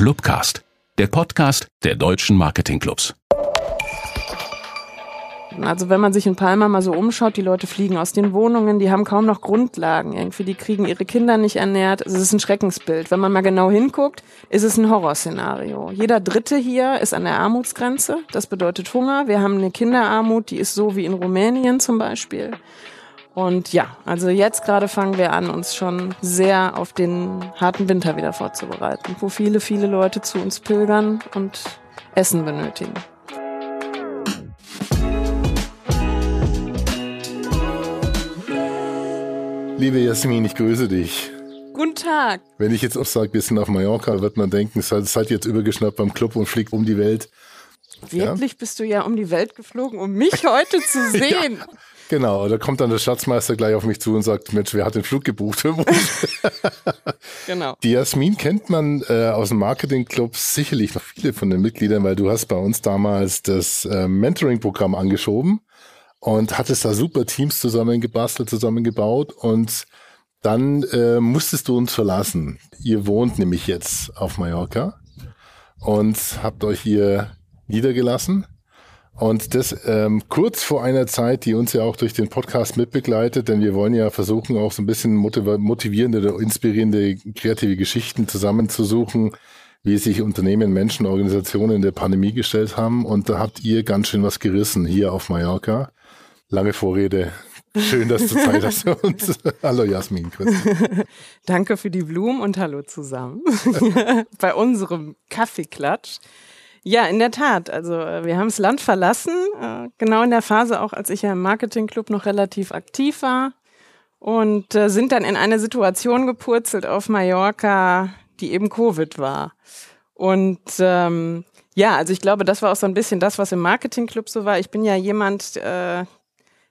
Clubcast, der Podcast der deutschen Marketingclubs. Also wenn man sich in Palma mal so umschaut, die Leute fliegen aus den Wohnungen, die haben kaum noch Grundlagen irgendwie, die kriegen ihre Kinder nicht ernährt. Es ist ein Schreckensbild. Wenn man mal genau hinguckt, ist es ein Horrorszenario. Jeder Dritte hier ist an der Armutsgrenze. Das bedeutet Hunger. Wir haben eine Kinderarmut, die ist so wie in Rumänien zum Beispiel. Und ja, also jetzt gerade fangen wir an, uns schon sehr auf den harten Winter wieder vorzubereiten, wo viele, viele Leute zu uns pilgern und Essen benötigen. Liebe Jasmin, ich grüße dich. Guten Tag. Wenn ich jetzt auch sage, wir sind auf Mallorca, wird man denken, es seid jetzt übergeschnappt beim Club und fliegt um die Welt. Wirklich ja? bist du ja um die Welt geflogen, um mich heute zu sehen. ja, genau, da kommt dann der Schatzmeister gleich auf mich zu und sagt, Mensch, wer hat den Flug gebucht genau. Die Jasmin kennt man äh, aus dem Marketingclub sicherlich noch viele von den Mitgliedern, weil du hast bei uns damals das äh, Mentoring-Programm angeschoben und hattest da super Teams zusammengebastelt, zusammengebaut und dann äh, musstest du uns verlassen. Ihr wohnt nämlich jetzt auf Mallorca und habt euch hier niedergelassen. Und das ähm, kurz vor einer Zeit, die uns ja auch durch den Podcast mitbegleitet, denn wir wollen ja versuchen, auch so ein bisschen motivierende oder inspirierende kreative Geschichten zusammenzusuchen, wie sich Unternehmen, Menschen, Organisationen in der Pandemie gestellt haben. Und da habt ihr ganz schön was gerissen hier auf Mallorca. Lange Vorrede. Schön, dass du Zeit hast für uns. hallo Jasmin. Danke für die Blumen und hallo zusammen bei unserem Kaffeeklatsch. Ja, in der Tat. Also äh, wir haben das Land verlassen, äh, genau in der Phase auch, als ich ja im Marketingclub noch relativ aktiv war und äh, sind dann in eine Situation gepurzelt auf Mallorca, die eben Covid war. Und ähm, ja, also ich glaube, das war auch so ein bisschen das, was im Marketingclub so war. Ich bin ja jemand, äh,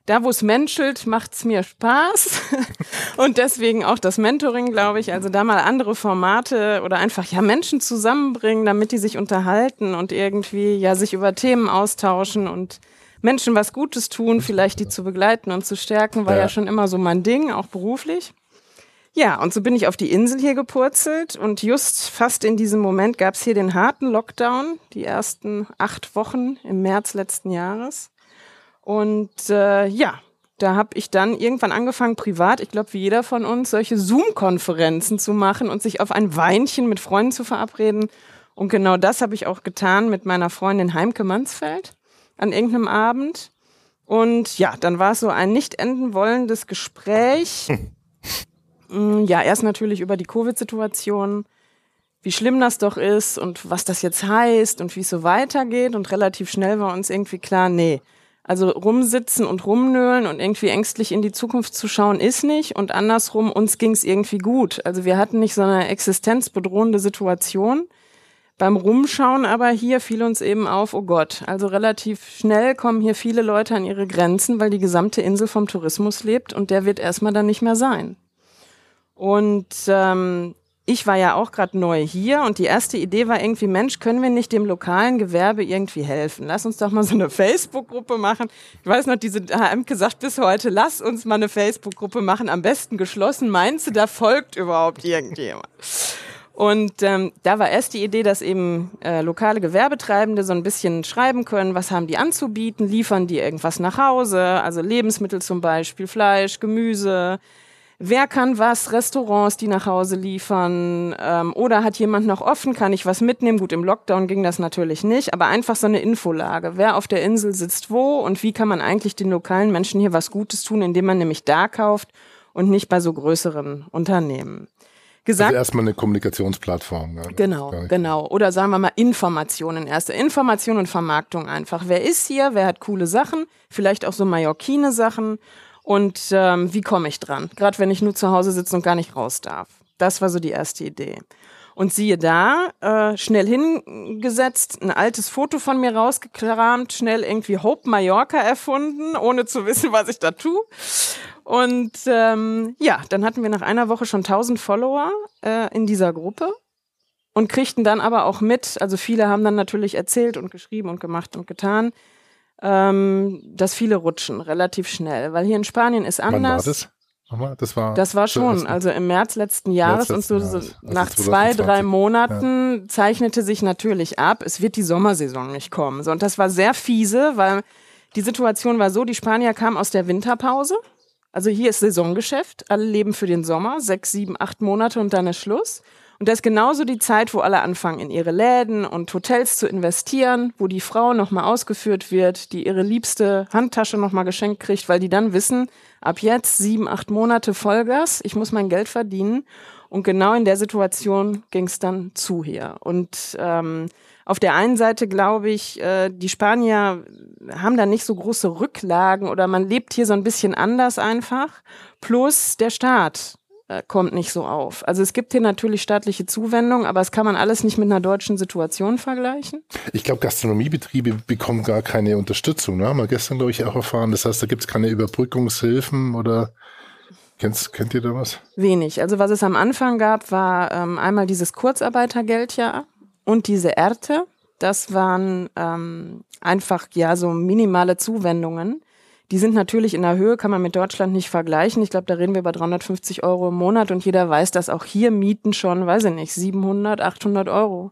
da wo es menschelt, macht es mir Spaß. und deswegen auch das Mentoring, glaube ich. Also da mal andere Formate oder einfach ja Menschen zusammenbringen, damit die sich unterhalten und irgendwie ja sich über Themen austauschen und Menschen was Gutes tun, vielleicht die zu begleiten und zu stärken, war ja, ja schon immer so mein Ding, auch beruflich. Ja, und so bin ich auf die Insel hier gepurzelt und just fast in diesem Moment gab es hier den harten Lockdown, die ersten acht Wochen im März letzten Jahres. Und äh, ja, da habe ich dann irgendwann angefangen, privat, ich glaube wie jeder von uns, solche Zoom-Konferenzen zu machen und sich auf ein Weinchen mit Freunden zu verabreden. Und genau das habe ich auch getan mit meiner Freundin Heimke Mansfeld an irgendeinem Abend. Und ja, dann war es so ein nicht enden wollendes Gespräch. Mm, ja, erst natürlich über die Covid-Situation, wie schlimm das doch ist und was das jetzt heißt und wie es so weitergeht. Und relativ schnell war uns irgendwie klar, nee, also rumsitzen und rumnölen und irgendwie ängstlich in die Zukunft zu schauen ist nicht. Und andersrum, uns ging es irgendwie gut. Also wir hatten nicht so eine existenzbedrohende Situation. Beim Rumschauen aber hier fiel uns eben auf, oh Gott, also relativ schnell kommen hier viele Leute an ihre Grenzen, weil die gesamte Insel vom Tourismus lebt und der wird erstmal dann nicht mehr sein. Und ähm, ich war ja auch gerade neu hier und die erste Idee war irgendwie, Mensch, können wir nicht dem lokalen Gewerbe irgendwie helfen? Lass uns doch mal so eine Facebook-Gruppe machen. Ich weiß noch, diese HM gesagt bis heute, lass uns mal eine Facebook-Gruppe machen, am besten geschlossen. Meinst du, da folgt überhaupt irgendjemand? Und ähm, da war erst die Idee, dass eben äh, lokale Gewerbetreibende so ein bisschen schreiben können, was haben die anzubieten, liefern die irgendwas nach Hause, also Lebensmittel zum Beispiel, Fleisch, Gemüse, wer kann was, Restaurants, die nach Hause liefern ähm, oder hat jemand noch offen, kann ich was mitnehmen? Gut, im Lockdown ging das natürlich nicht, aber einfach so eine Infolage. Wer auf der Insel sitzt wo und wie kann man eigentlich den lokalen Menschen hier was Gutes tun, indem man nämlich da kauft und nicht bei so größeren Unternehmen. Gesagt, also erstmal eine Kommunikationsplattform. Ja, genau, genau. Oder sagen wir mal Informationen. Erste Information und Vermarktung einfach. Wer ist hier? Wer hat coole Sachen? Vielleicht auch so Mallorquine-Sachen und ähm, wie komme ich dran? Gerade wenn ich nur zu Hause sitze und gar nicht raus darf. Das war so die erste Idee. Und siehe da, äh, schnell hingesetzt, ein altes Foto von mir rausgekramt, schnell irgendwie Hope Mallorca erfunden, ohne zu wissen, was ich da tue. Und ähm, ja, dann hatten wir nach einer Woche schon 1000 Follower äh, in dieser Gruppe und kriegten dann aber auch mit, also viele haben dann natürlich erzählt und geschrieben und gemacht und getan, ähm, dass viele rutschen relativ schnell, weil hier in Spanien ist anders. Wann war das? nochmal? Das war, das war schon, also im März letzten Jahres März letzten und so, Jahres. Also nach zwei, drei Monaten ja. zeichnete sich natürlich ab, es wird die Sommersaison nicht kommen. So, und das war sehr fiese, weil die Situation war so, die Spanier kamen aus der Winterpause. Also hier ist Saisongeschäft, alle leben für den Sommer, sechs, sieben, acht Monate und dann ist Schluss. Und das ist genauso die Zeit, wo alle anfangen, in ihre Läden und Hotels zu investieren, wo die Frau nochmal ausgeführt wird, die ihre liebste Handtasche nochmal geschenkt kriegt, weil die dann wissen, ab jetzt sieben, acht Monate Vollgas, ich muss mein Geld verdienen. Und genau in der Situation ging es dann zu hier. Und ähm, auf der einen Seite glaube ich, äh, die Spanier haben da nicht so große Rücklagen oder man lebt hier so ein bisschen anders einfach. Plus der Staat kommt nicht so auf. Also es gibt hier natürlich staatliche Zuwendung, aber es kann man alles nicht mit einer deutschen Situation vergleichen. Ich glaube, Gastronomiebetriebe bekommen gar keine Unterstützung. Ne? Haben wir gestern, glaube ich, auch erfahren. Das heißt, da gibt es keine Überbrückungshilfen oder Kennst, kennt ihr da was? Wenig. Also was es am Anfang gab, war ähm, einmal dieses Kurzarbeitergeld ja und diese Erte. Das waren ähm, einfach ja so minimale Zuwendungen. Die sind natürlich in der Höhe, kann man mit Deutschland nicht vergleichen. Ich glaube, da reden wir über 350 Euro im Monat und jeder weiß, dass auch hier Mieten schon, weiß ich nicht, 700, 800 Euro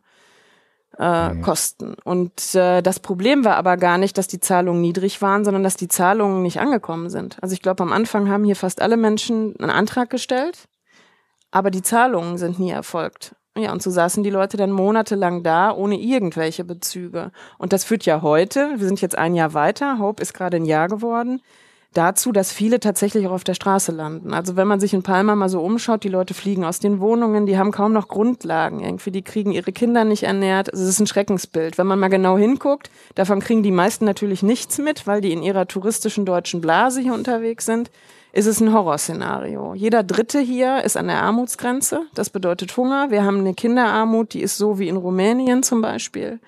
äh, mhm. kosten. Und äh, das Problem war aber gar nicht, dass die Zahlungen niedrig waren, sondern dass die Zahlungen nicht angekommen sind. Also ich glaube, am Anfang haben hier fast alle Menschen einen Antrag gestellt, aber die Zahlungen sind nie erfolgt. Ja, und so saßen die Leute dann monatelang da, ohne irgendwelche Bezüge. Und das führt ja heute, wir sind jetzt ein Jahr weiter, Hope ist gerade ein Jahr geworden, dazu, dass viele tatsächlich auch auf der Straße landen. Also wenn man sich in Palma mal so umschaut, die Leute fliegen aus den Wohnungen, die haben kaum noch Grundlagen irgendwie, die kriegen ihre Kinder nicht ernährt. Also es ist ein Schreckensbild. Wenn man mal genau hinguckt, davon kriegen die meisten natürlich nichts mit, weil die in ihrer touristischen deutschen Blase hier unterwegs sind ist es ein Horrorszenario. Jeder Dritte hier ist an der Armutsgrenze. Das bedeutet Hunger. Wir haben eine Kinderarmut, die ist so wie in Rumänien zum Beispiel.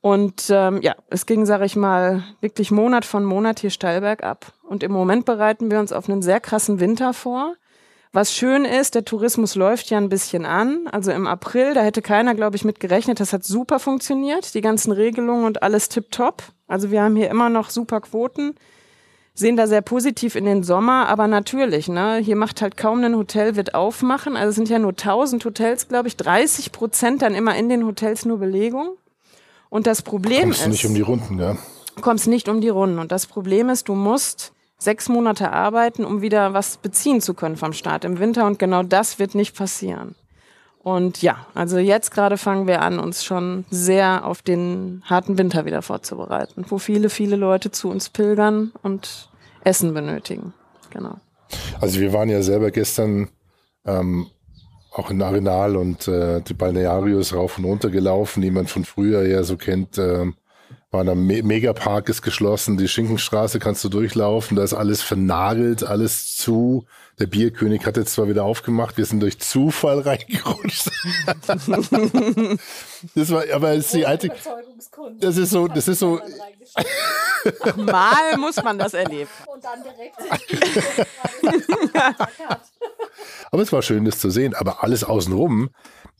Und ähm, ja, es ging, sage ich mal, wirklich Monat von Monat hier steil bergab. Und im Moment bereiten wir uns auf einen sehr krassen Winter vor. Was schön ist, der Tourismus läuft ja ein bisschen an. Also im April, da hätte keiner, glaube ich, mit gerechnet. Das hat super funktioniert. Die ganzen Regelungen und alles tipptopp. Also wir haben hier immer noch super Quoten sehen da sehr positiv in den Sommer, aber natürlich, ne, hier macht halt kaum ein Hotel, wird aufmachen. Also es sind ja nur 1000 Hotels, glaube ich, 30 Prozent dann immer in den Hotels nur Belegung. Und das Problem kommst ist. Kommst nicht um die Runden, ja? Kommst nicht um die Runden. Und das Problem ist, du musst sechs Monate arbeiten, um wieder was beziehen zu können vom Staat im Winter. Und genau das wird nicht passieren. Und ja, also jetzt gerade fangen wir an, uns schon sehr auf den harten Winter wieder vorzubereiten, wo viele, viele Leute zu uns pilgern und Essen benötigen. Genau. Also wir waren ja selber gestern ähm, auch in Arenal und äh, die Balnearios rauf und runter gelaufen, die man von früher ja so kennt. Äh, war da Me Megapark ist geschlossen, die Schinkenstraße kannst du durchlaufen, da ist alles vernagelt, alles zu. Der Bierkönig hat jetzt zwar wieder aufgemacht, wir sind durch Zufall reingerutscht. das war, aber es ist die alte. Das ist so, das ist so. Mal muss man das erleben. Und dann direkt. aber es war schön, das zu sehen. Aber alles außenrum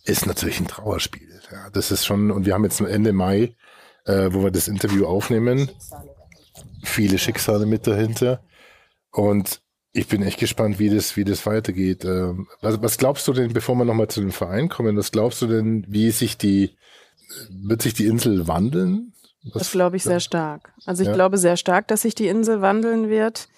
ist natürlich ein Trauerspiel. Ja, das ist schon, und wir haben jetzt Ende Mai, äh, wo wir das Interview aufnehmen. Viele Schicksale mit dahinter. Und ich bin echt gespannt, wie das, wie das weitergeht. Ähm, was, was glaubst du denn, bevor wir nochmal zu dem Verein kommen, was glaubst du denn, wie sich die, wird sich die Insel wandeln? Was, das glaube ich sehr stark. Also ich ja. glaube sehr stark, dass sich die Insel wandeln wird.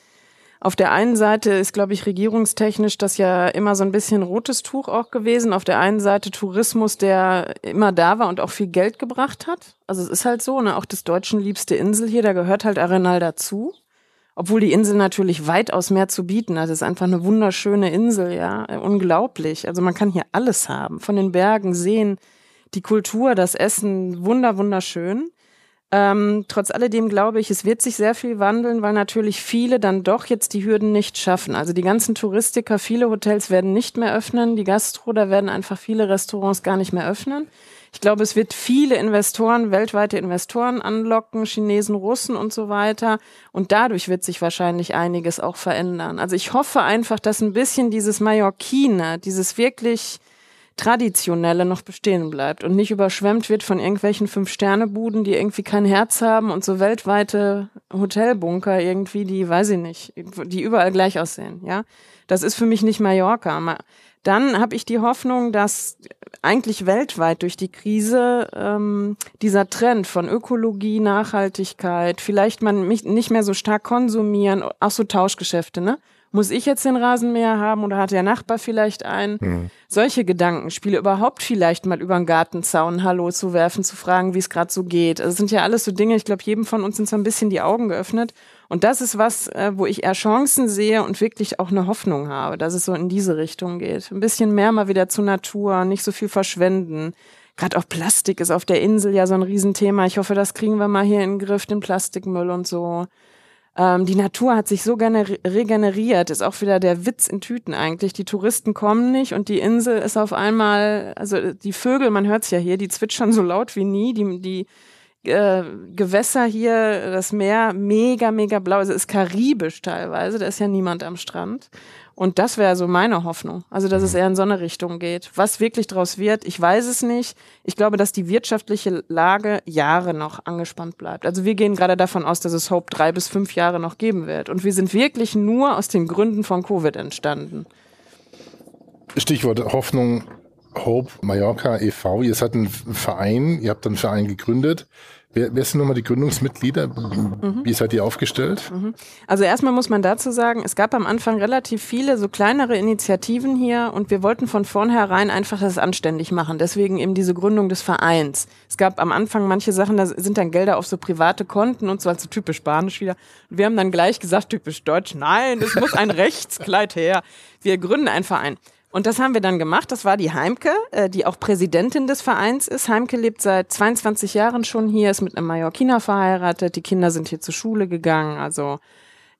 Auf der einen Seite ist, glaube ich, regierungstechnisch das ja immer so ein bisschen rotes Tuch auch gewesen. Auf der einen Seite Tourismus, der immer da war und auch viel Geld gebracht hat. Also es ist halt so, ne, auch das Deutschen liebste Insel hier, da gehört halt Arenal dazu. Obwohl die Insel natürlich weitaus mehr zu bieten hat. Es ist einfach eine wunderschöne Insel, ja. Unglaublich. Also man kann hier alles haben. Von den Bergen, Seen, die Kultur, das Essen, wunder, wunderschön. Ähm, trotz alledem glaube ich, es wird sich sehr viel wandeln, weil natürlich viele dann doch jetzt die Hürden nicht schaffen. Also die ganzen Touristiker, viele Hotels werden nicht mehr öffnen, die Gastro, da werden einfach viele Restaurants gar nicht mehr öffnen. Ich glaube, es wird viele Investoren, weltweite Investoren anlocken, Chinesen, Russen und so weiter. Und dadurch wird sich wahrscheinlich einiges auch verändern. Also ich hoffe einfach, dass ein bisschen dieses Mallorquine, dieses wirklich traditionelle noch bestehen bleibt und nicht überschwemmt wird von irgendwelchen Fünf-Sterne-Buden, die irgendwie kein Herz haben und so weltweite Hotelbunker irgendwie, die, weiß ich nicht, die überall gleich aussehen, ja. Das ist für mich nicht Mallorca. Dann habe ich die Hoffnung, dass eigentlich weltweit durch die Krise ähm, dieser Trend von Ökologie, Nachhaltigkeit, vielleicht man nicht mehr so stark konsumieren, auch so Tauschgeschäfte, ne? Muss ich jetzt den Rasenmäher haben oder hat der Nachbar vielleicht einen? Mhm. Solche Gedankenspiele überhaupt vielleicht mal über den Gartenzaun Hallo zu werfen, zu fragen, wie es gerade so geht. Also sind ja alles so Dinge, ich glaube, jedem von uns sind so ein bisschen die Augen geöffnet. Und das ist was, äh, wo ich eher Chancen sehe und wirklich auch eine Hoffnung habe, dass es so in diese Richtung geht. Ein bisschen mehr mal wieder zur Natur, nicht so viel verschwenden. Gerade auch Plastik ist auf der Insel ja so ein Riesenthema. Ich hoffe, das kriegen wir mal hier in den Griff, den Plastikmüll und so. Ähm, die Natur hat sich so regeneriert, ist auch wieder der Witz in Tüten eigentlich. Die Touristen kommen nicht und die Insel ist auf einmal, also die Vögel, man hört's ja hier, die zwitschern so laut wie nie, die, die äh, Gewässer hier, das Meer mega, mega blau, also ist karibisch teilweise, da ist ja niemand am Strand. Und das wäre so meine Hoffnung. Also, dass es mhm. eher in so eine Richtung geht. Was wirklich draus wird, ich weiß es nicht. Ich glaube, dass die wirtschaftliche Lage Jahre noch angespannt bleibt. Also wir gehen gerade davon aus, dass es Hope drei bis fünf Jahre noch geben wird. Und wir sind wirklich nur aus den Gründen von Covid entstanden. Stichwort Hoffnung, Hope Mallorca e.V. Ihr seid ein Verein, ihr habt einen Verein gegründet. Wer, wer sind nochmal die Gründungsmitglieder? Mhm. Wie seid ihr aufgestellt? Mhm. Also erstmal muss man dazu sagen, es gab am Anfang relativ viele so kleinere Initiativen hier und wir wollten von vornherein einfach das anständig machen. Deswegen eben diese Gründung des Vereins. Es gab am Anfang manche Sachen, da sind dann Gelder auf so private Konten und so, also typisch Spanisch wieder. Und wir haben dann gleich gesagt, typisch Deutsch, nein, es muss ein Rechtskleid her. Wir gründen einen Verein. Und das haben wir dann gemacht. Das war die Heimke, äh, die auch Präsidentin des Vereins ist. Heimke lebt seit 22 Jahren schon hier, ist mit einem Mallorquiner verheiratet. Die Kinder sind hier zur Schule gegangen. Also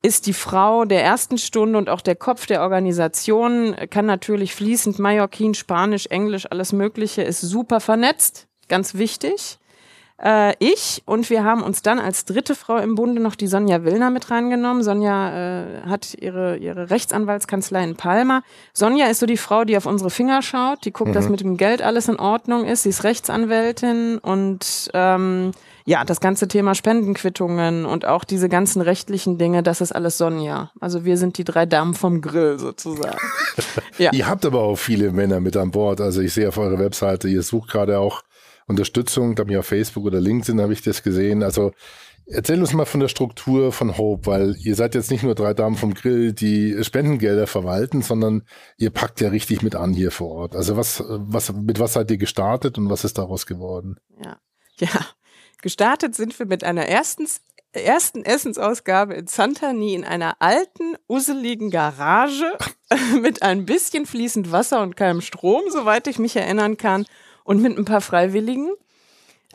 ist die Frau der ersten Stunde und auch der Kopf der Organisation, kann natürlich fließend Mallorquin, Spanisch, Englisch, alles Mögliche, ist super vernetzt. Ganz wichtig äh, ich und wir haben uns dann als dritte Frau im Bunde noch die Sonja Willner mit reingenommen. Sonja äh, hat ihre, ihre Rechtsanwaltskanzlei in Palma. Sonja ist so die Frau, die auf unsere Finger schaut, die guckt, mhm. dass mit dem Geld alles in Ordnung ist. Sie ist Rechtsanwältin und ähm, ja, das ganze Thema Spendenquittungen und auch diese ganzen rechtlichen Dinge, das ist alles Sonja. Also wir sind die drei Damen vom Grill sozusagen. ja. Ihr habt aber auch viele Männer mit an Bord. Also ich sehe auf eurer Webseite, ihr sucht gerade auch Unterstützung, glaube ich auf Facebook oder LinkedIn habe ich das gesehen. Also erzähl uns mal von der Struktur von Hope, weil ihr seid jetzt nicht nur drei Damen vom Grill, die Spendengelder verwalten, sondern ihr packt ja richtig mit an hier vor Ort. Also was, was, mit was seid ihr gestartet und was ist daraus geworden? Ja, ja. Gestartet sind wir mit einer ersten, ersten Essensausgabe in Santani in einer alten, usseligen Garage mit ein bisschen fließend Wasser und keinem Strom, soweit ich mich erinnern kann und mit ein paar Freiwilligen.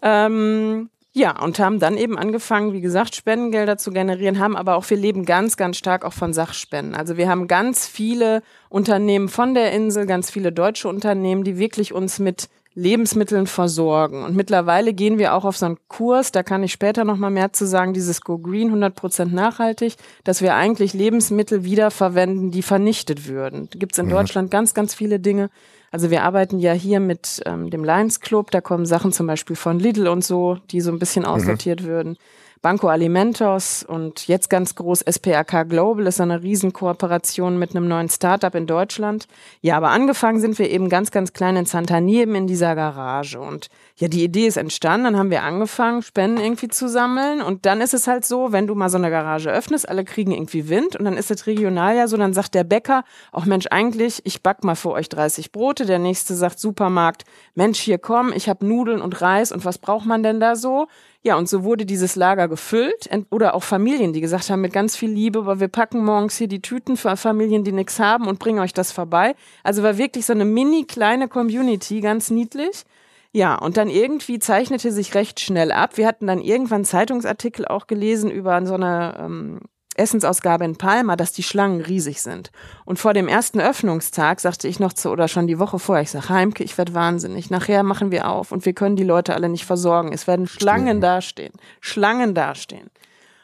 Ähm, ja, und haben dann eben angefangen, wie gesagt, Spendengelder zu generieren, haben aber auch, wir leben ganz, ganz stark auch von Sachspenden. Also wir haben ganz viele Unternehmen von der Insel, ganz viele deutsche Unternehmen, die wirklich uns mit Lebensmitteln versorgen. Und mittlerweile gehen wir auch auf so einen Kurs, da kann ich später nochmal mehr zu sagen, dieses Go Green 100% nachhaltig, dass wir eigentlich Lebensmittel wiederverwenden, die vernichtet würden. Gibt es in mhm. Deutschland ganz, ganz viele Dinge, also wir arbeiten ja hier mit ähm, dem Lions Club, da kommen Sachen zum Beispiel von Lidl und so, die so ein bisschen mhm. aussortiert mhm. würden. Banco Alimentos und jetzt ganz groß SPRK Global. Ist eine Riesenkooperation mit einem neuen Startup in Deutschland. Ja, aber angefangen sind wir eben ganz, ganz klein in Santani eben in dieser Garage. Und ja, die Idee ist entstanden, dann haben wir angefangen, Spenden irgendwie zu sammeln. Und dann ist es halt so, wenn du mal so eine Garage öffnest, alle kriegen irgendwie Wind. Und dann ist es regional ja so, dann sagt der Bäcker, auch Mensch, eigentlich, ich back mal für euch 30 Brote, der nächste sagt Supermarkt, Mensch, hier komm, ich habe Nudeln und Reis. Und was braucht man denn da so? Ja, und so wurde dieses Lager gefüllt oder auch Familien, die gesagt haben, mit ganz viel Liebe, aber wir packen morgens hier die Tüten für Familien, die nichts haben und bringen euch das vorbei. Also war wirklich so eine mini kleine Community, ganz niedlich. Ja, und dann irgendwie zeichnete sich recht schnell ab. Wir hatten dann irgendwann Zeitungsartikel auch gelesen über so eine ähm, Essensausgabe in Palma, dass die Schlangen riesig sind. Und vor dem ersten Öffnungstag sagte ich noch zu, oder schon die Woche vorher, ich sage, Heimke, ich werde wahnsinnig. Nachher machen wir auf und wir können die Leute alle nicht versorgen. Es werden Schlangen dastehen. Schlangen dastehen.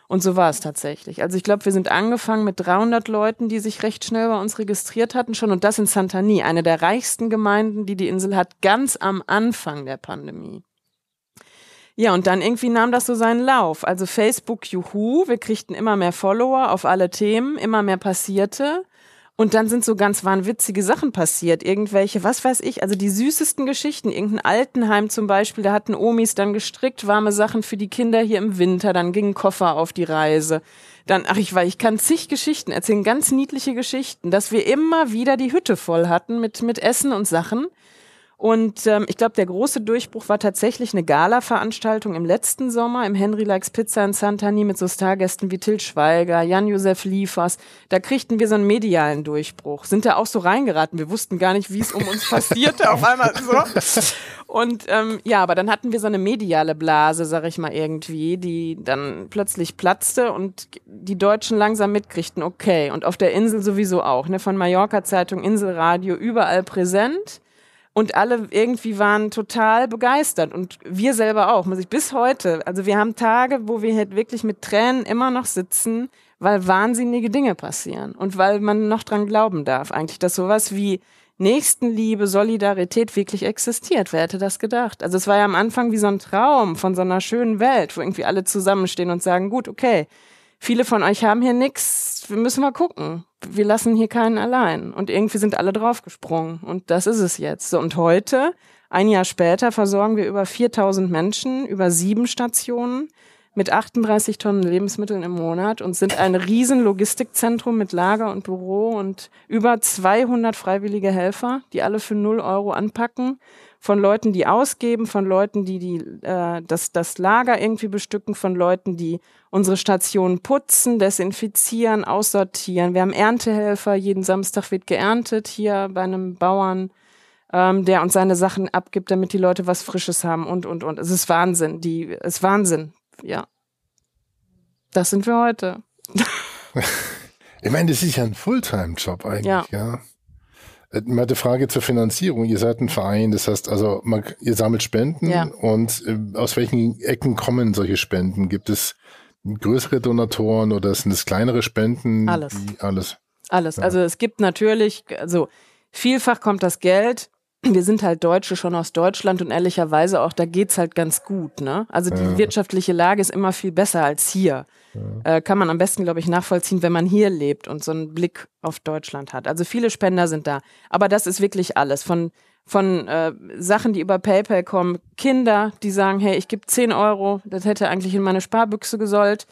Und so war es tatsächlich. Also ich glaube, wir sind angefangen mit 300 Leuten, die sich recht schnell bei uns registriert hatten schon. Und das in Santani, eine der reichsten Gemeinden, die die Insel hat, ganz am Anfang der Pandemie. Ja, und dann irgendwie nahm das so seinen Lauf. Also Facebook, juhu, wir kriegten immer mehr Follower auf alle Themen, immer mehr passierte. Und dann sind so ganz wahnwitzige Sachen passiert. Irgendwelche, was weiß ich, also die süßesten Geschichten. Irgendein Altenheim zum Beispiel, da hatten Omis dann gestrickt, warme Sachen für die Kinder hier im Winter. Dann ging ein Koffer auf die Reise. Dann, ach, ich weiß, ich kann zig Geschichten erzählen, ganz niedliche Geschichten, dass wir immer wieder die Hütte voll hatten mit, mit Essen und Sachen. Und ähm, ich glaube, der große Durchbruch war tatsächlich eine Gala-Veranstaltung im letzten Sommer im Henry Likes Pizza in Santani mit so Stargästen wie Till Schweiger, Jan-Josef Liefers. Da kriegten wir so einen medialen Durchbruch. Sind da auch so reingeraten. Wir wussten gar nicht, wie es um uns passierte. Auf einmal so. Und ähm, ja, aber dann hatten wir so eine mediale Blase, sag ich mal irgendwie, die dann plötzlich platzte und die Deutschen langsam mitkriegten, okay. Und auf der Insel sowieso auch, ne? Von Mallorca Zeitung, Inselradio, überall präsent. Und alle irgendwie waren total begeistert und wir selber auch, muss ich bis heute. Also wir haben Tage, wo wir halt wirklich mit Tränen immer noch sitzen, weil wahnsinnige Dinge passieren und weil man noch dran glauben darf eigentlich, dass sowas wie Nächstenliebe, Solidarität wirklich existiert. Wer hätte das gedacht? Also es war ja am Anfang wie so ein Traum von so einer schönen Welt, wo irgendwie alle zusammenstehen und sagen, gut, okay, viele von euch haben hier nichts, wir müssen mal gucken wir lassen hier keinen allein. Und irgendwie sind alle draufgesprungen. Und das ist es jetzt. So, und heute, ein Jahr später, versorgen wir über 4000 Menschen über sieben Stationen mit 38 Tonnen Lebensmitteln im Monat und sind ein riesen Logistikzentrum mit Lager und Büro und über 200 freiwillige Helfer, die alle für 0 Euro anpacken von Leuten, die ausgeben, von Leuten, die, die äh, das, das Lager irgendwie bestücken, von Leuten, die unsere Stationen putzen, desinfizieren, aussortieren. Wir haben Erntehelfer, jeden Samstag wird geerntet hier bei einem Bauern, ähm, der uns seine Sachen abgibt, damit die Leute was Frisches haben und, und, und. Es ist Wahnsinn, die, es ist Wahnsinn, ja. Das sind wir heute. ich meine, das ist ja ein Fulltime-Job eigentlich, ja. ja. Äh, mal eine Frage zur Finanzierung. Ihr seid ein Verein, das heißt also, man, ihr sammelt Spenden ja. und äh, aus welchen Ecken kommen solche Spenden? Gibt es größere Donatoren oder sind es kleinere Spenden? Alles. Alles. Alles. Ja. Also es gibt natürlich, also vielfach kommt das Geld. Wir sind halt Deutsche schon aus Deutschland und ehrlicherweise auch, da geht's halt ganz gut. Ne? Also die ja. wirtschaftliche Lage ist immer viel besser als hier äh, kann man am besten, glaube ich, nachvollziehen, wenn man hier lebt und so einen Blick auf Deutschland hat. Also viele Spender sind da. Aber das ist wirklich alles. Von, von äh, Sachen, die über PayPal kommen, Kinder, die sagen, hey, ich gebe 10 Euro, das hätte eigentlich in meine Sparbüchse gesollt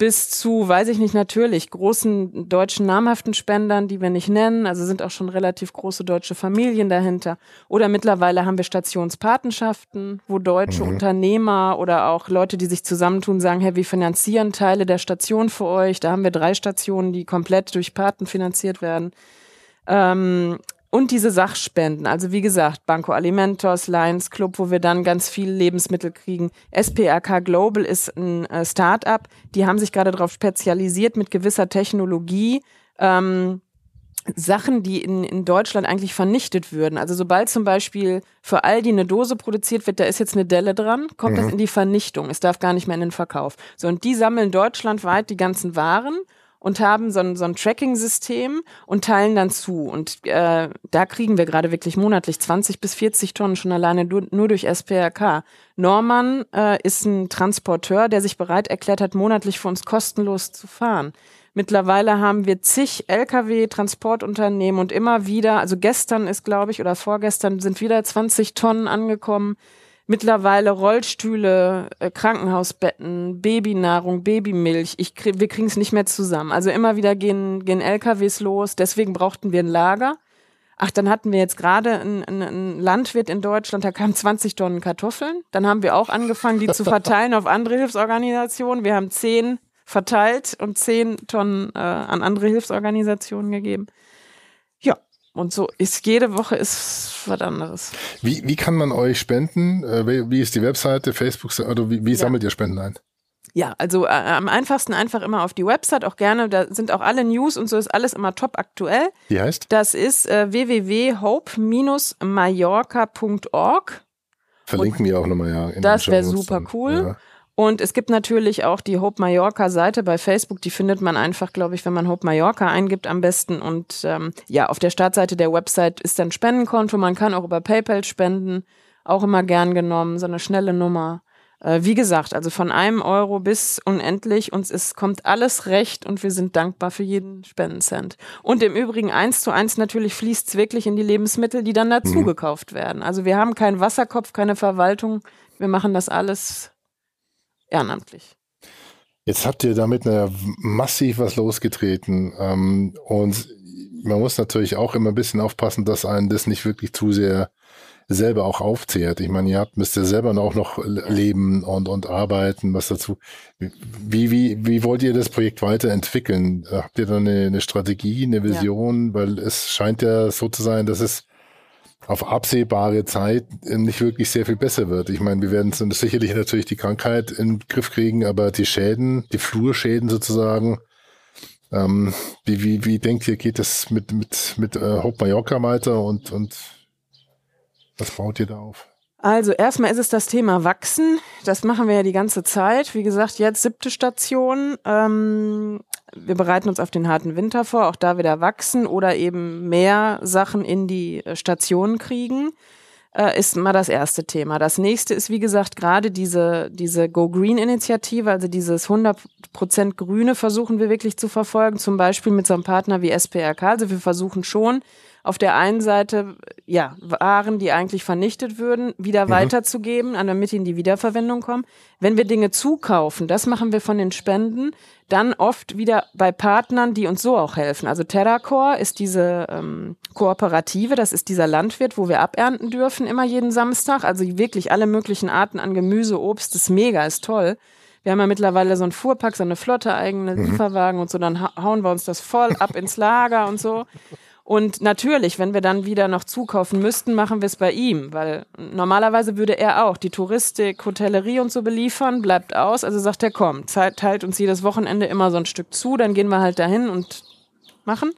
bis zu, weiß ich nicht, natürlich großen deutschen namhaften Spendern, die wir nicht nennen. Also sind auch schon relativ große deutsche Familien dahinter. Oder mittlerweile haben wir Stationspatenschaften, wo deutsche mhm. Unternehmer oder auch Leute, die sich zusammentun, sagen, hey, wir finanzieren Teile der Station für euch. Da haben wir drei Stationen, die komplett durch Paten finanziert werden. Ähm, und diese Sachspenden, also wie gesagt, Banco Alimentos, Lions Club, wo wir dann ganz viel Lebensmittel kriegen. SPRK Global ist ein äh, Start-up, die haben sich gerade darauf spezialisiert mit gewisser Technologie. Ähm, Sachen, die in, in Deutschland eigentlich vernichtet würden. Also sobald zum Beispiel für Aldi eine Dose produziert wird, da ist jetzt eine Delle dran, kommt mhm. das in die Vernichtung. Es darf gar nicht mehr in den Verkauf. So, und die sammeln deutschlandweit die ganzen Waren und haben so ein, so ein Tracking-System und teilen dann zu. Und äh, da kriegen wir gerade wirklich monatlich 20 bis 40 Tonnen schon alleine nur, nur durch SPRK. Norman äh, ist ein Transporteur, der sich bereit erklärt hat, monatlich für uns kostenlos zu fahren. Mittlerweile haben wir zig Lkw-Transportunternehmen und immer wieder, also gestern ist, glaube ich, oder vorgestern sind wieder 20 Tonnen angekommen mittlerweile Rollstühle, äh, Krankenhausbetten, Babynahrung, Babymilch. Ich krieg, wir kriegen es nicht mehr zusammen. Also immer wieder gehen, gehen LKWs los. Deswegen brauchten wir ein Lager. Ach, dann hatten wir jetzt gerade einen, einen Landwirt in Deutschland, da kamen 20 Tonnen Kartoffeln. Dann haben wir auch angefangen, die zu verteilen auf andere Hilfsorganisationen. Wir haben zehn verteilt und zehn Tonnen äh, an andere Hilfsorganisationen gegeben. Und so ist jede Woche ist was anderes. Wie, wie kann man euch spenden? Äh, wie, wie ist die Webseite, Facebook oder wie, wie ja. sammelt ihr Spenden ein? Ja, also äh, am einfachsten einfach immer auf die Website, auch gerne, da sind auch alle News und so ist alles immer top aktuell. Wie heißt? Das ist äh, www.hope-mallorca.org. Verlinken wir auch nochmal, ja. Das wäre super cool. Ja. Und es gibt natürlich auch die Hope Mallorca Seite bei Facebook, die findet man einfach, glaube ich, wenn man Hope Mallorca eingibt am besten. Und ähm, ja, auf der Startseite der Website ist dann Spendenkonto, man kann auch über PayPal spenden, auch immer gern genommen, so eine schnelle Nummer. Äh, wie gesagt, also von einem Euro bis unendlich, uns ist, kommt alles recht und wir sind dankbar für jeden Spendencent. Und im Übrigen eins zu eins natürlich fließt es wirklich in die Lebensmittel, die dann dazu mhm. gekauft werden. Also wir haben keinen Wasserkopf, keine Verwaltung, wir machen das alles ehrenamtlich. Jetzt habt ihr damit massiv was losgetreten ähm, und man muss natürlich auch immer ein bisschen aufpassen, dass einen das nicht wirklich zu sehr selber auch aufzehrt. Ich meine, ihr habt, müsst ja selber auch noch leben und, und arbeiten, was dazu. Wie, wie, wie wollt ihr das Projekt weiterentwickeln? Habt ihr da eine, eine Strategie, eine Vision? Ja. Weil es scheint ja so zu sein, dass es auf absehbare Zeit nicht wirklich sehr viel besser wird. Ich meine, wir werden sicherlich natürlich die Krankheit in den Griff kriegen, aber die Schäden, die Flurschäden sozusagen, ähm, wie, wie, wie denkt ihr, geht das mit, mit, mit äh, Hope Mallorca weiter und, und was baut ihr da auf? Also erstmal ist es das Thema Wachsen. Das machen wir ja die ganze Zeit. Wie gesagt, jetzt siebte Station. Ähm, wir bereiten uns auf den harten Winter vor, auch da wieder wachsen oder eben mehr Sachen in die äh, Station kriegen, äh, ist mal das erste Thema. Das nächste ist, wie gesagt, gerade diese, diese Go Green Initiative, also dieses 100% Grüne versuchen wir wirklich zu verfolgen, zum Beispiel mit so einem Partner wie SPRK. Also wir versuchen schon, auf der einen Seite ja Waren, die eigentlich vernichtet würden, wieder mhm. weiterzugeben, damit die in die Wiederverwendung kommen. Wenn wir Dinge zukaufen, das machen wir von den Spenden, dann oft wieder bei Partnern, die uns so auch helfen. Also TerraCore ist diese ähm, Kooperative, das ist dieser Landwirt, wo wir abernten dürfen, immer jeden Samstag. Also wirklich alle möglichen Arten an Gemüse, Obst, das ist mega, ist toll. Wir haben ja mittlerweile so einen Fuhrpack, so eine Flotte, eigene mhm. Lieferwagen und so, dann hauen wir uns das voll ab ins Lager und so. Und natürlich, wenn wir dann wieder noch zukaufen müssten, machen wir es bei ihm, weil normalerweise würde er auch die Touristik, Hotellerie und so beliefern, bleibt aus. Also sagt er, komm, teilt uns jedes Wochenende immer so ein Stück zu, dann gehen wir halt dahin und machen.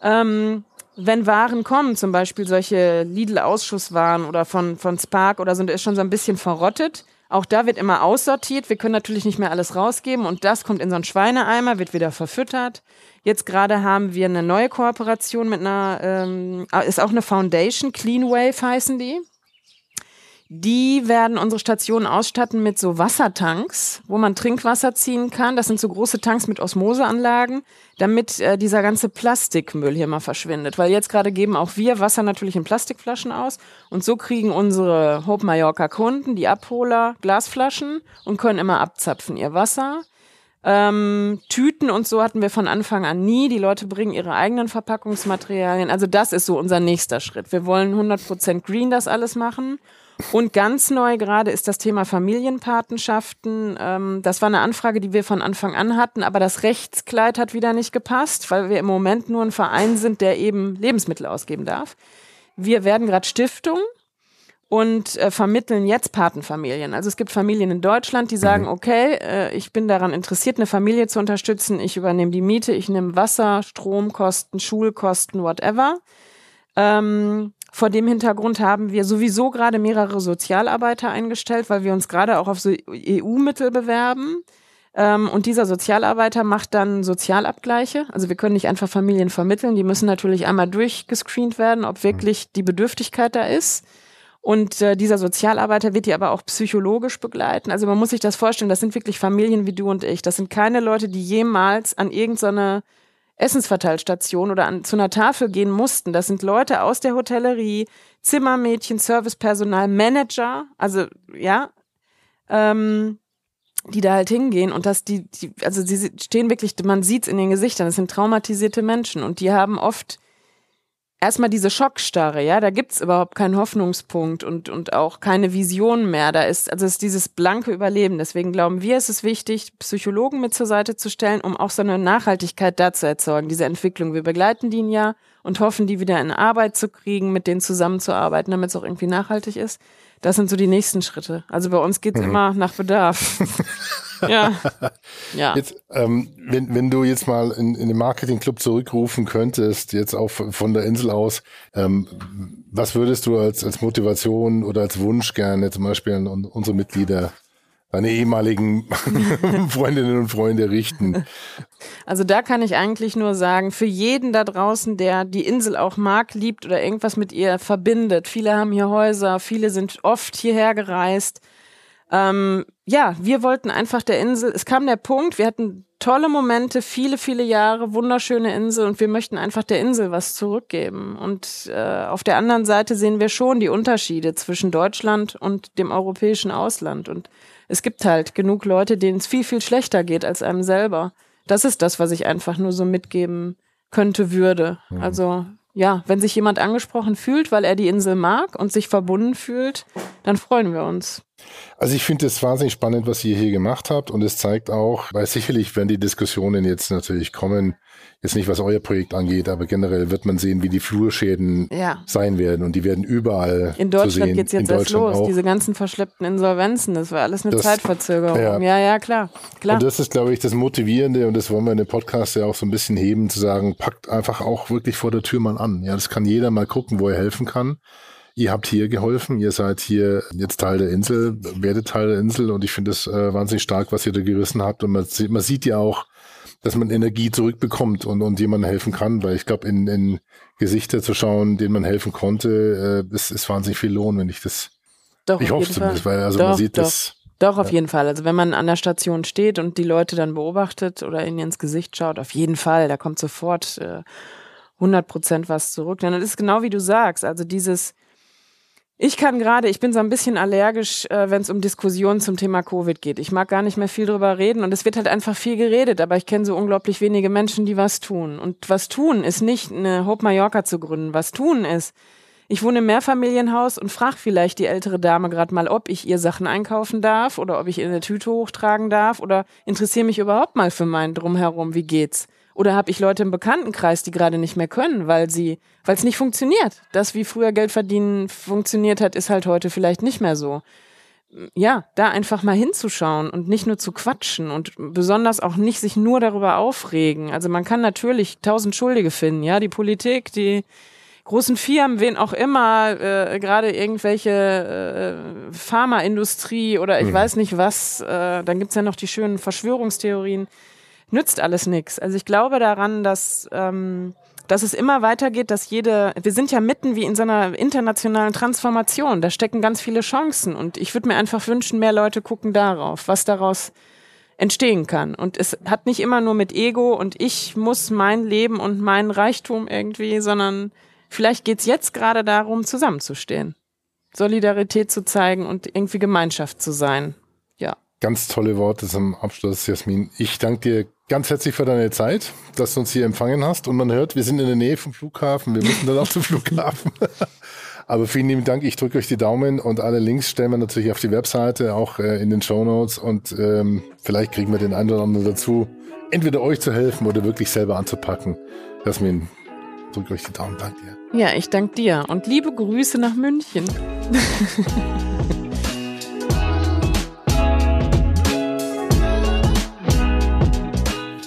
Ähm, wenn Waren kommen, zum Beispiel solche Lidl-Ausschusswaren oder von, von Spark oder so, der ist schon so ein bisschen verrottet, auch da wird immer aussortiert. Wir können natürlich nicht mehr alles rausgeben und das kommt in so einen Schweineeimer, wird wieder verfüttert. Jetzt gerade haben wir eine neue Kooperation mit einer, ähm, ist auch eine Foundation, Clean Wave heißen die. Die werden unsere Stationen ausstatten mit so Wassertanks, wo man Trinkwasser ziehen kann. Das sind so große Tanks mit Osmoseanlagen, damit äh, dieser ganze Plastikmüll hier mal verschwindet. Weil jetzt gerade geben auch wir Wasser natürlich in Plastikflaschen aus. Und so kriegen unsere Hope Mallorca Kunden, die Abholer, Glasflaschen und können immer abzapfen ihr Wasser. Ähm, Tüten und so hatten wir von Anfang an nie. Die Leute bringen ihre eigenen Verpackungsmaterialien. Also das ist so unser nächster Schritt. Wir wollen 100% green das alles machen. Und ganz neu gerade ist das Thema Familienpatenschaften. Ähm, das war eine Anfrage, die wir von Anfang an hatten, aber das Rechtskleid hat wieder nicht gepasst, weil wir im Moment nur ein Verein sind, der eben Lebensmittel ausgeben darf. Wir werden gerade Stiftung und äh, vermitteln jetzt Patenfamilien. Also es gibt Familien in Deutschland, die sagen, mhm. okay, äh, ich bin daran interessiert, eine Familie zu unterstützen. Ich übernehme die Miete, ich nehme Wasser, Stromkosten, Schulkosten, whatever. Ähm, vor dem Hintergrund haben wir sowieso gerade mehrere Sozialarbeiter eingestellt, weil wir uns gerade auch auf so EU-Mittel bewerben. Ähm, und dieser Sozialarbeiter macht dann Sozialabgleiche. Also wir können nicht einfach Familien vermitteln. Die müssen natürlich einmal durchgescreent werden, ob wirklich die Bedürftigkeit da ist. Und äh, dieser Sozialarbeiter wird die aber auch psychologisch begleiten. Also man muss sich das vorstellen, das sind wirklich Familien wie du und ich. Das sind keine Leute, die jemals an irgendeine Essensverteilstation oder an, zu einer Tafel gehen mussten. Das sind Leute aus der Hotellerie, Zimmermädchen, Servicepersonal, Manager, also ja, ähm, die da halt hingehen und dass die, die, also sie stehen wirklich, man sieht's in den Gesichtern, das sind traumatisierte Menschen und die haben oft erstmal diese Schockstarre, ja, da gibt's überhaupt keinen Hoffnungspunkt und, und auch keine Vision mehr. Da ist, also ist dieses blanke Überleben. Deswegen glauben wir, es ist wichtig, Psychologen mit zur Seite zu stellen, um auch so eine Nachhaltigkeit da zu erzeugen, diese Entwicklung. Wir begleiten die ein Jahr und hoffen, die wieder in Arbeit zu kriegen, mit denen zusammenzuarbeiten, damit es auch irgendwie nachhaltig ist. Das sind so die nächsten Schritte. Also bei uns geht's mhm. immer nach Bedarf. ja. ja. Jetzt, ähm, wenn, wenn du jetzt mal in, in den Marketingclub zurückrufen könntest, jetzt auch von der Insel aus, ähm, was würdest du als, als Motivation oder als Wunsch gerne zum Beispiel an unsere Mitglieder deine ehemaligen Freundinnen und Freunde richten? Also da kann ich eigentlich nur sagen, für jeden da draußen, der die Insel auch mag, liebt oder irgendwas mit ihr verbindet. Viele haben hier Häuser, viele sind oft hierher gereist. Ähm, ja, wir wollten einfach der Insel, es kam der Punkt, wir hatten tolle Momente, viele, viele Jahre, wunderschöne Insel und wir möchten einfach der Insel was zurückgeben. Und äh, auf der anderen Seite sehen wir schon die Unterschiede zwischen Deutschland und dem europäischen Ausland. Und es gibt halt genug Leute, denen es viel, viel schlechter geht als einem selber. Das ist das, was ich einfach nur so mitgeben könnte, würde. Mhm. Also ja, wenn sich jemand angesprochen fühlt, weil er die Insel mag und sich verbunden fühlt, dann freuen wir uns. Also ich finde es wahnsinnig spannend, was ihr hier gemacht habt und es zeigt auch, weil sicherlich, wenn die Diskussionen jetzt natürlich kommen, jetzt nicht was euer Projekt angeht, aber generell wird man sehen, wie die Flurschäden ja. sein werden und die werden überall In Deutschland geht es jetzt erst los, auch. diese ganzen verschleppten Insolvenzen, das war alles eine das, Zeitverzögerung. Ja. ja, ja, klar, klar. Und das ist, glaube ich, das Motivierende und das wollen wir in dem Podcast ja auch so ein bisschen heben, zu sagen, packt einfach auch wirklich vor der Tür mal an. Ja, das kann jeder mal gucken, wo er helfen kann. Ihr habt hier geholfen, ihr seid hier jetzt Teil der Insel, werdet Teil der Insel und ich finde es äh, wahnsinnig stark, was ihr da gerissen habt und man, man sieht ja auch, dass man Energie zurückbekommt und, und jemandem helfen kann, weil ich glaube, in, in Gesichter zu schauen, denen man helfen konnte, äh, ist, ist wahnsinnig viel Lohn, wenn ich das, doch, ich hoffe zumindest, weil also doch, man sieht doch. das. Doch, auf ja. jeden Fall. Also wenn man an der Station steht und die Leute dann beobachtet oder ihnen ins Gesicht schaut, auf jeden Fall, da kommt sofort äh, 100 Prozent was zurück. Denn das ist genau wie du sagst. Also dieses, ich kann gerade, ich bin so ein bisschen allergisch, äh, wenn es um Diskussionen zum Thema Covid geht. Ich mag gar nicht mehr viel drüber reden und es wird halt einfach viel geredet, aber ich kenne so unglaublich wenige Menschen, die was tun. Und was tun ist nicht eine Hope Mallorca zu gründen. Was tun ist, ich wohne im Mehrfamilienhaus und frage vielleicht die ältere Dame gerade mal, ob ich ihr Sachen einkaufen darf oder ob ich ihr eine Tüte hochtragen darf oder interessiere mich überhaupt mal für meinen Drumherum, wie geht's? Oder habe ich Leute im Bekanntenkreis, die gerade nicht mehr können, weil sie, weil es nicht funktioniert. Das, wie früher Geld verdienen funktioniert hat, ist halt heute vielleicht nicht mehr so. Ja, da einfach mal hinzuschauen und nicht nur zu quatschen und besonders auch nicht sich nur darüber aufregen. Also man kann natürlich tausend Schuldige finden, ja, die Politik, die großen Firmen, wen auch immer, äh, gerade irgendwelche äh, Pharmaindustrie oder ich mhm. weiß nicht was, äh, dann gibt's ja noch die schönen Verschwörungstheorien nützt alles nichts. Also ich glaube daran, dass, ähm, dass es immer weitergeht, dass jede, wir sind ja mitten wie in so einer internationalen Transformation, da stecken ganz viele Chancen und ich würde mir einfach wünschen, mehr Leute gucken darauf, was daraus entstehen kann. Und es hat nicht immer nur mit Ego und ich muss mein Leben und meinen Reichtum irgendwie, sondern vielleicht geht's jetzt gerade darum, zusammenzustehen. Solidarität zu zeigen und irgendwie Gemeinschaft zu sein. Ja. Ganz tolle Worte zum Abschluss, Jasmin. Ich danke dir ganz herzlich für deine Zeit, dass du uns hier empfangen hast. Und man hört, wir sind in der Nähe vom Flughafen. Wir müssen dann auch zum Flughafen. Aber vielen lieben Dank. Ich drücke euch die Daumen und alle Links stellen wir natürlich auf die Webseite, auch äh, in den Show Notes. Und ähm, vielleicht kriegen wir den einen oder anderen dazu, entweder euch zu helfen oder wirklich selber anzupacken. Jasmin, drücke euch die Daumen. Danke dir. Ja, ich danke dir. Und liebe Grüße nach München.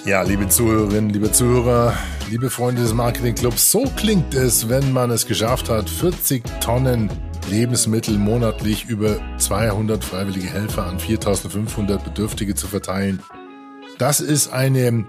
Ja, liebe Zuhörerinnen, liebe Zuhörer, liebe Freunde des Marketingclubs, so klingt es, wenn man es geschafft hat, 40 Tonnen Lebensmittel monatlich über 200 freiwillige Helfer an 4500 Bedürftige zu verteilen. Das ist eine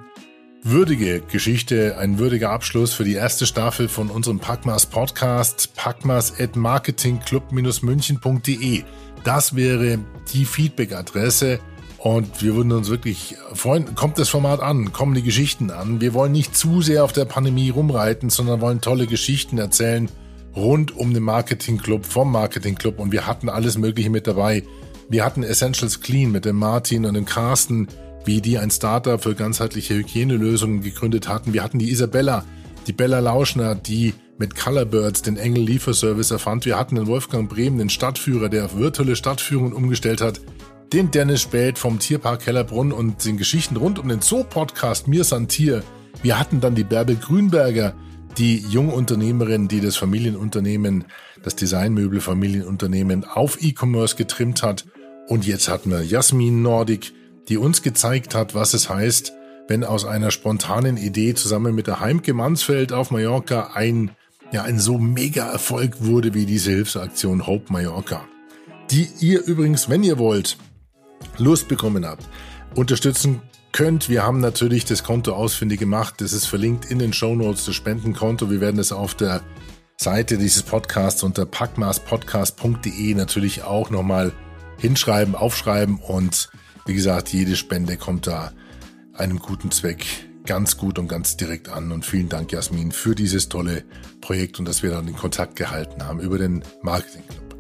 würdige Geschichte, ein würdiger Abschluss für die erste Staffel von unserem Packmas Podcast, packmas at marketingclub-münchen.de. Das wäre die Feedback-Adresse und wir würden uns wirklich freuen, kommt das Format an, kommen die Geschichten an. Wir wollen nicht zu sehr auf der Pandemie rumreiten, sondern wollen tolle Geschichten erzählen rund um den Marketingclub, vom Marketingclub. Und wir hatten alles Mögliche mit dabei. Wir hatten Essentials Clean mit dem Martin und dem Carsten, wie die ein Startup für ganzheitliche Hygienelösungen gegründet hatten. Wir hatten die Isabella, die Bella Lauschner, die mit Colorbirds den Engel Lieferservice erfand. Wir hatten den Wolfgang Bremen, den Stadtführer, der auf virtuelle Stadtführungen umgestellt hat den Dennis Spät vom Tierpark Hellerbrunn und den Geschichten rund um den Zoo-Podcast Mir san Tier. Wir hatten dann die Bärbel Grünberger, die Jungunternehmerin, die das Familienunternehmen, das Designmöbel-Familienunternehmen auf E-Commerce getrimmt hat. Und jetzt hatten wir Jasmin Nordic, die uns gezeigt hat, was es heißt, wenn aus einer spontanen Idee zusammen mit der Heimke Mansfeld auf Mallorca ein, ja, ein so mega Erfolg wurde wie diese Hilfsaktion Hope Mallorca. Die ihr übrigens, wenn ihr wollt, Lust bekommen habt, unterstützen könnt. Wir haben natürlich das Konto ausfindig gemacht. Das ist verlinkt in den Show Notes, das Spendenkonto. Wir werden es auf der Seite dieses Podcasts unter packmaßpodcast.de natürlich auch nochmal hinschreiben, aufschreiben und wie gesagt, jede Spende kommt da einem guten Zweck ganz gut und ganz direkt an. Und vielen Dank, Jasmin, für dieses tolle Projekt und dass wir dann den Kontakt gehalten haben über den Marketing Club.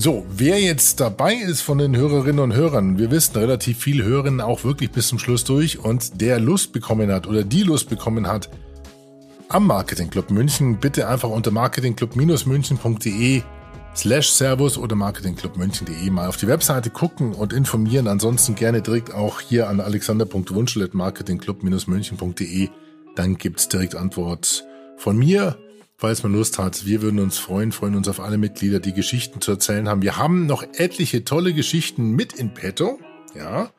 So, wer jetzt dabei ist von den Hörerinnen und Hörern, wir wissen, relativ viele hören auch wirklich bis zum Schluss durch und der Lust bekommen hat oder die Lust bekommen hat, am Marketing Club München, bitte einfach unter marketingclub-münchen.de slash Servus oder marketingclubmünchen.de mal auf die Webseite gucken und informieren. Ansonsten gerne direkt auch hier an alexander.wunschel.marketingclub-münchen.de. Dann gibt's direkt Antwort von mir falls man Lust hat. Wir würden uns freuen, freuen uns auf alle Mitglieder, die Geschichten zu erzählen haben. Wir haben noch etliche tolle Geschichten mit in petto. Ja,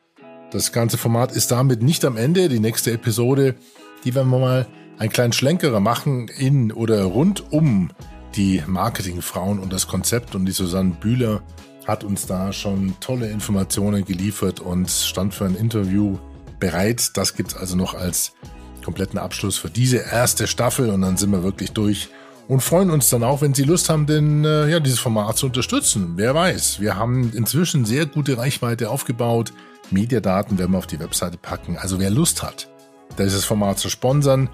das ganze Format ist damit nicht am Ende. Die nächste Episode, die werden wir mal einen kleinen Schlenkerer machen in oder rund um die Marketingfrauen und das Konzept. Und die Susanne Bühler hat uns da schon tolle Informationen geliefert und stand für ein Interview bereit. Das gibt's also noch als kompletten Abschluss für diese erste Staffel und dann sind wir wirklich durch und freuen uns dann auch, wenn Sie Lust haben, denn äh, ja, dieses Format zu unterstützen. Wer weiß, wir haben inzwischen sehr gute Reichweite aufgebaut. Mediadaten werden wir auf die Webseite packen. Also wer Lust hat, dieses Format zu sponsern,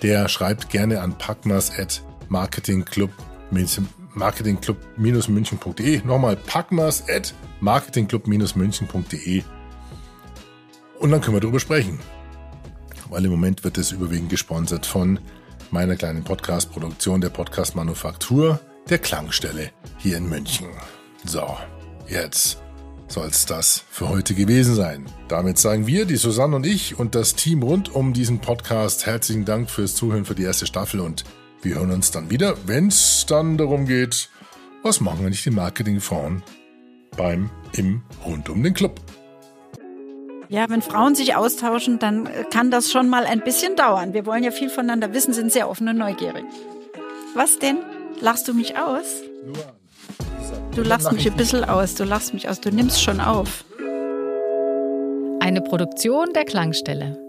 der schreibt gerne an packmas@marketingclub marketingclub-münchen.de. Nochmal packmas at marketingclub-münchen.de. Und dann können wir darüber sprechen weil im Moment wird es überwiegend gesponsert von meiner kleinen Podcast-Produktion der Podcast-Manufaktur der Klangstelle hier in München. So, jetzt soll es das für heute gewesen sein. Damit sagen wir, die Susanne und ich und das Team rund um diesen Podcast herzlichen Dank fürs Zuhören für die erste Staffel und wir hören uns dann wieder, wenn es dann darum geht, was machen wir nicht die Marketingfrauen beim im rund um den Club. Ja, wenn Frauen sich austauschen, dann kann das schon mal ein bisschen dauern. Wir wollen ja viel voneinander wissen, sind sehr offen und neugierig. Was denn? Lachst du mich aus? Du lachst mich ein bisschen aus, du lachst mich aus, du nimmst schon auf. Eine Produktion der Klangstelle.